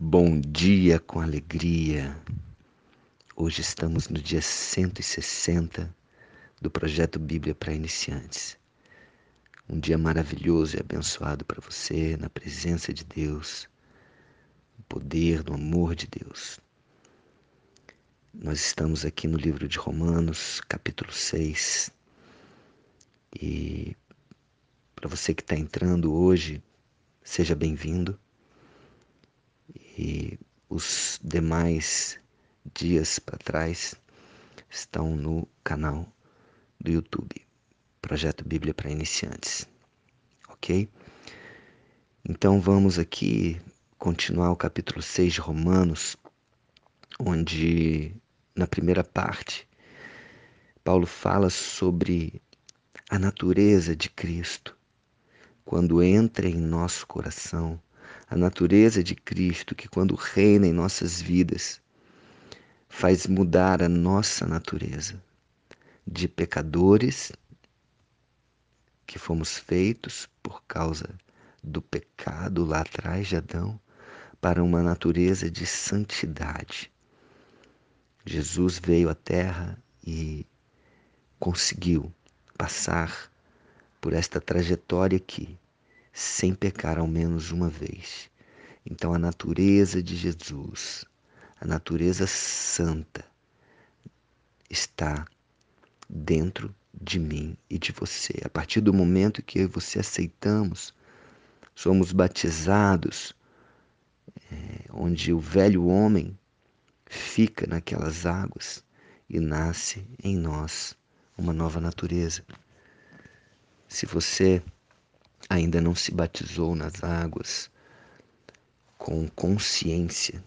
Bom dia com alegria. Hoje estamos no dia 160 do projeto Bíblia para Iniciantes. Um dia maravilhoso e abençoado para você, na presença de Deus, no poder, no amor de Deus. Nós estamos aqui no livro de Romanos, capítulo 6. E para você que está entrando hoje, seja bem-vindo e os demais dias para trás estão no canal do YouTube, Projeto Bíblia para Iniciantes. Ok? Então vamos aqui continuar o capítulo 6 de Romanos, onde na primeira parte Paulo fala sobre a natureza de Cristo quando entra em nosso coração a natureza de Cristo, que quando reina em nossas vidas, faz mudar a nossa natureza de pecadores que fomos feitos por causa do pecado lá atrás de Adão, para uma natureza de santidade. Jesus veio à Terra e conseguiu passar por esta trajetória aqui sem pecar ao menos uma vez. Então, a natureza de Jesus, a natureza santa, está dentro de mim e de você. A partir do momento que eu e você aceitamos, somos batizados, é, onde o velho homem fica naquelas águas e nasce em nós uma nova natureza. Se você ainda não se batizou nas águas com consciência,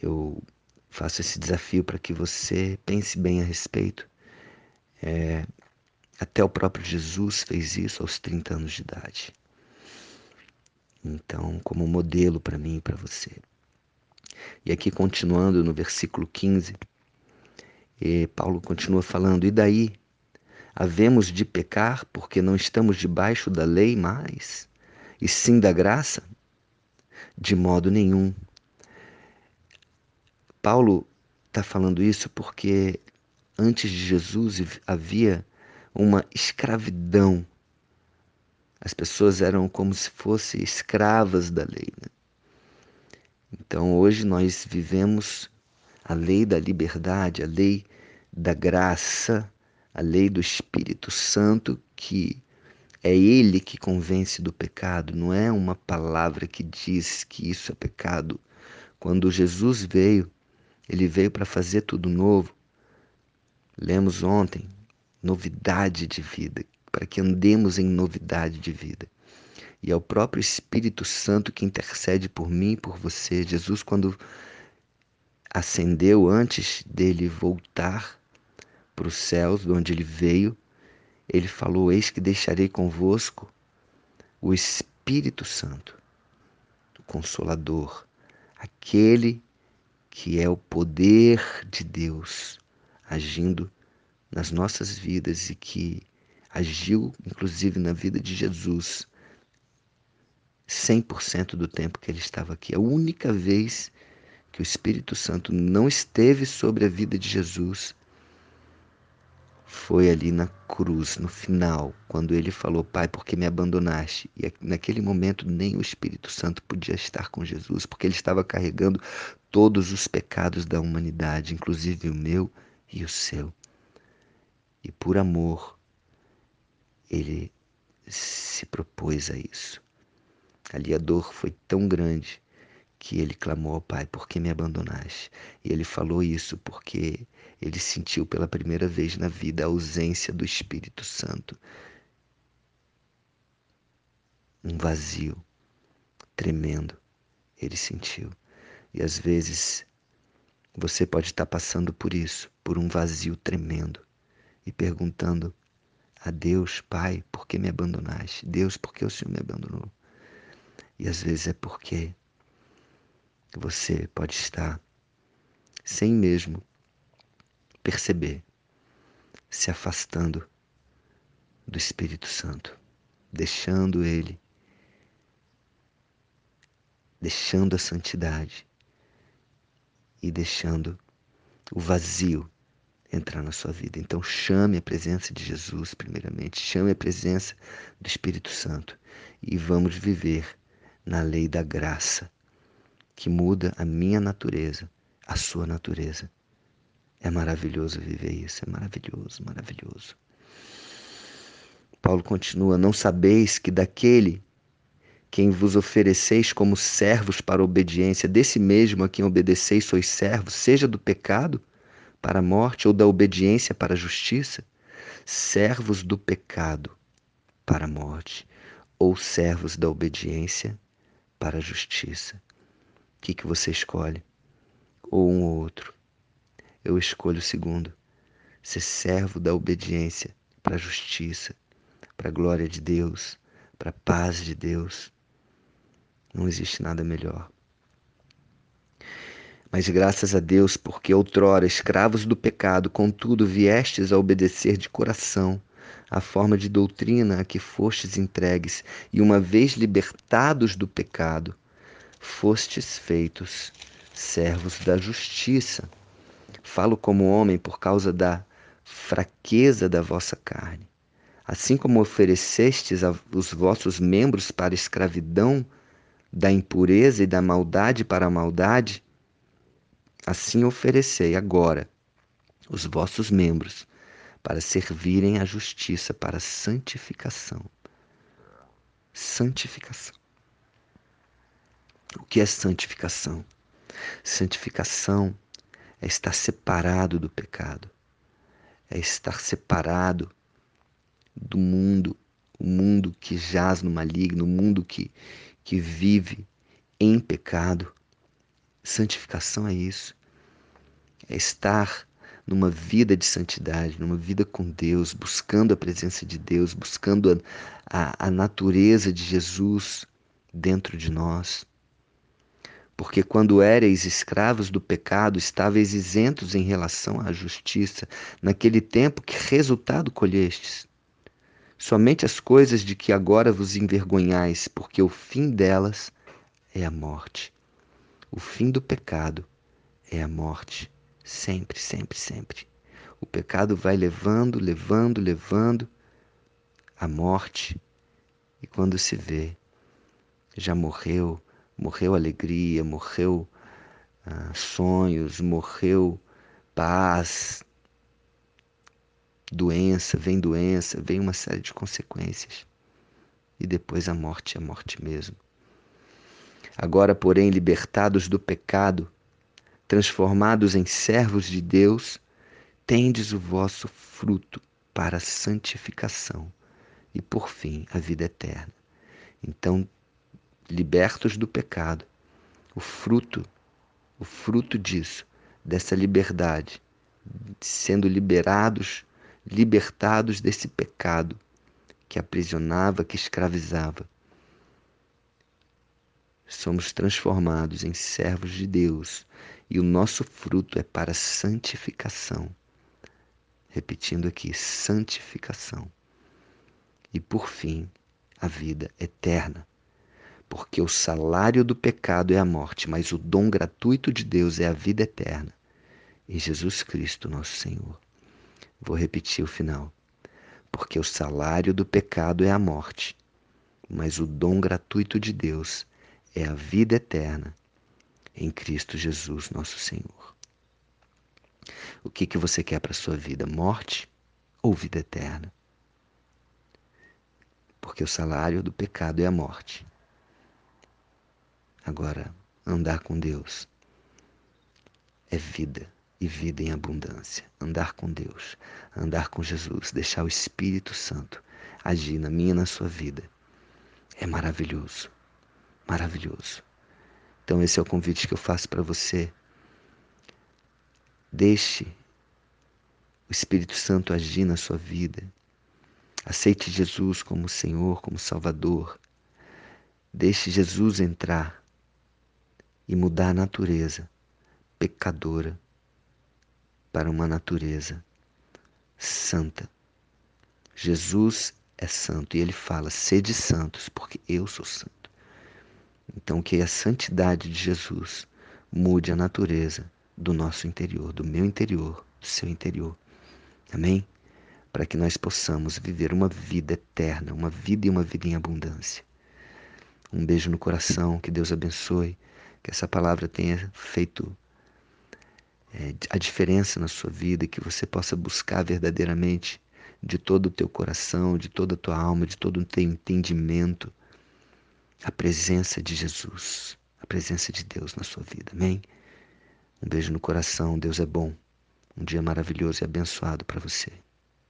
eu faço esse desafio para que você pense bem a respeito. É, até o próprio Jesus fez isso aos 30 anos de idade. Então, como modelo para mim e para você. E aqui, continuando no versículo 15, Paulo continua falando: E daí? Havemos de pecar porque não estamos debaixo da lei mais, e sim da graça? De modo nenhum. Paulo está falando isso porque antes de Jesus havia uma escravidão. As pessoas eram como se fossem escravas da lei. Né? Então hoje nós vivemos a lei da liberdade, a lei da graça, a lei do Espírito Santo, que é Ele que convence do pecado, não é uma palavra que diz que isso é pecado. Quando Jesus veio, ele veio para fazer tudo novo. Lemos ontem, novidade de vida, para que andemos em novidade de vida. E é o próprio Espírito Santo que intercede por mim e por você. Jesus, quando ascendeu antes dele voltar para os céus, de onde ele veio, ele falou: Eis que deixarei convosco o Espírito Santo, o Consolador, aquele que é o poder de Deus agindo nas nossas vidas e que agiu inclusive na vida de Jesus 100% do tempo que ele estava aqui. A única vez que o Espírito Santo não esteve sobre a vida de Jesus foi ali na cruz, no final, quando ele falou: Pai, por que me abandonaste? E naquele momento nem o Espírito Santo podia estar com Jesus, porque ele estava carregando todos os pecados da humanidade, inclusive o meu e o seu. E por amor, ele se propôs a isso. Ali a dor foi tão grande que ele clamou ao Pai: Por que me abandonaste? E ele falou isso porque ele sentiu pela primeira vez na vida a ausência do Espírito Santo. Um vazio tremendo ele sentiu. E às vezes você pode estar passando por isso, por um vazio tremendo, e perguntando a Deus, Pai, por que me abandonaste? Deus, por que o Senhor me abandonou? E às vezes é porque você pode estar sem mesmo perceber, se afastando do Espírito Santo, deixando ele deixando a santidade e deixando o vazio entrar na sua vida. Então chame a presença de Jesus primeiramente, chame a presença do Espírito Santo e vamos viver na lei da graça, que muda a minha natureza, a sua natureza. É maravilhoso viver isso, é maravilhoso, maravilhoso. Paulo continua: Não sabeis que daquele quem vos ofereceis como servos para a obediência, desse mesmo a quem obedeceis sois servos, seja do pecado para a morte ou da obediência para a justiça? Servos do pecado para a morte ou servos da obediência para a justiça? Que, que você escolhe? Ou um ou outro? Eu escolho o segundo. Ser servo da obediência para a justiça, para a glória de Deus, para a paz de Deus. Não existe nada melhor. Mas graças a Deus, porque outrora escravos do pecado, contudo viestes a obedecer de coração a forma de doutrina a que fostes entregues, e uma vez libertados do pecado, fostes feitos servos da justiça. Falo como homem por causa da fraqueza da vossa carne. Assim como oferecestes os vossos membros para escravidão da impureza e da maldade para a maldade, assim oferecei agora os vossos membros para servirem à justiça, para a santificação. Santificação. O que é santificação? Santificação é estar separado do pecado, é estar separado do mundo, o mundo que jaz no maligno, o mundo que, que vive em pecado. Santificação é isso. É estar numa vida de santidade, numa vida com Deus, buscando a presença de Deus, buscando a, a, a natureza de Jesus dentro de nós. Porque quando éreis escravos do pecado, estáveis isentos em relação à justiça, naquele tempo que resultado colhestes? Somente as coisas de que agora vos envergonhais, porque o fim delas é a morte. O fim do pecado é a morte. Sempre, sempre, sempre. O pecado vai levando, levando, levando à morte. E quando se vê, já morreu, morreu alegria, morreu ah, sonhos, morreu paz, doença, vem doença, vem uma série de consequências. E depois a morte é a morte mesmo. Agora, porém, libertados do pecado, transformados em servos de Deus, tendes o vosso fruto para a santificação e, por fim, a vida eterna. Então, libertos do pecado, o fruto, o fruto disso, dessa liberdade, sendo liberados libertados desse pecado que aprisionava, que escravizava. Somos transformados em servos de Deus e o nosso fruto é para santificação. Repetindo aqui, santificação. E por fim, a vida eterna. Porque o salário do pecado é a morte, mas o dom gratuito de Deus é a vida eterna. Em Jesus Cristo, nosso Senhor. Vou repetir o final. Porque o salário do pecado é a morte, mas o dom gratuito de Deus é a vida eterna em Cristo Jesus, nosso Senhor. O que, que você quer para a sua vida? Morte ou vida eterna? Porque o salário do pecado é a morte. Agora, andar com Deus é vida e vida em abundância. Andar com Deus, andar com Jesus, deixar o Espírito Santo agir na minha e na sua vida. É maravilhoso, maravilhoso. Então, esse é o convite que eu faço para você. Deixe o Espírito Santo agir na sua vida. Aceite Jesus como Senhor, como Salvador. Deixe Jesus entrar e mudar a natureza pecadora para uma natureza santa. Jesus é santo e ele fala: sede santos, porque eu sou santo. Então, que a santidade de Jesus mude a natureza do nosso interior, do meu interior, do seu interior. Amém? Para que nós possamos viver uma vida eterna, uma vida e uma vida em abundância. Um beijo no coração, que Deus abençoe, que essa palavra tenha feito é, a diferença na sua vida, que você possa buscar verdadeiramente de todo o teu coração, de toda a tua alma, de todo o teu entendimento, a presença de Jesus, a presença de Deus na sua vida. Amém? Um beijo no coração, Deus é bom. Um dia maravilhoso e abençoado para você.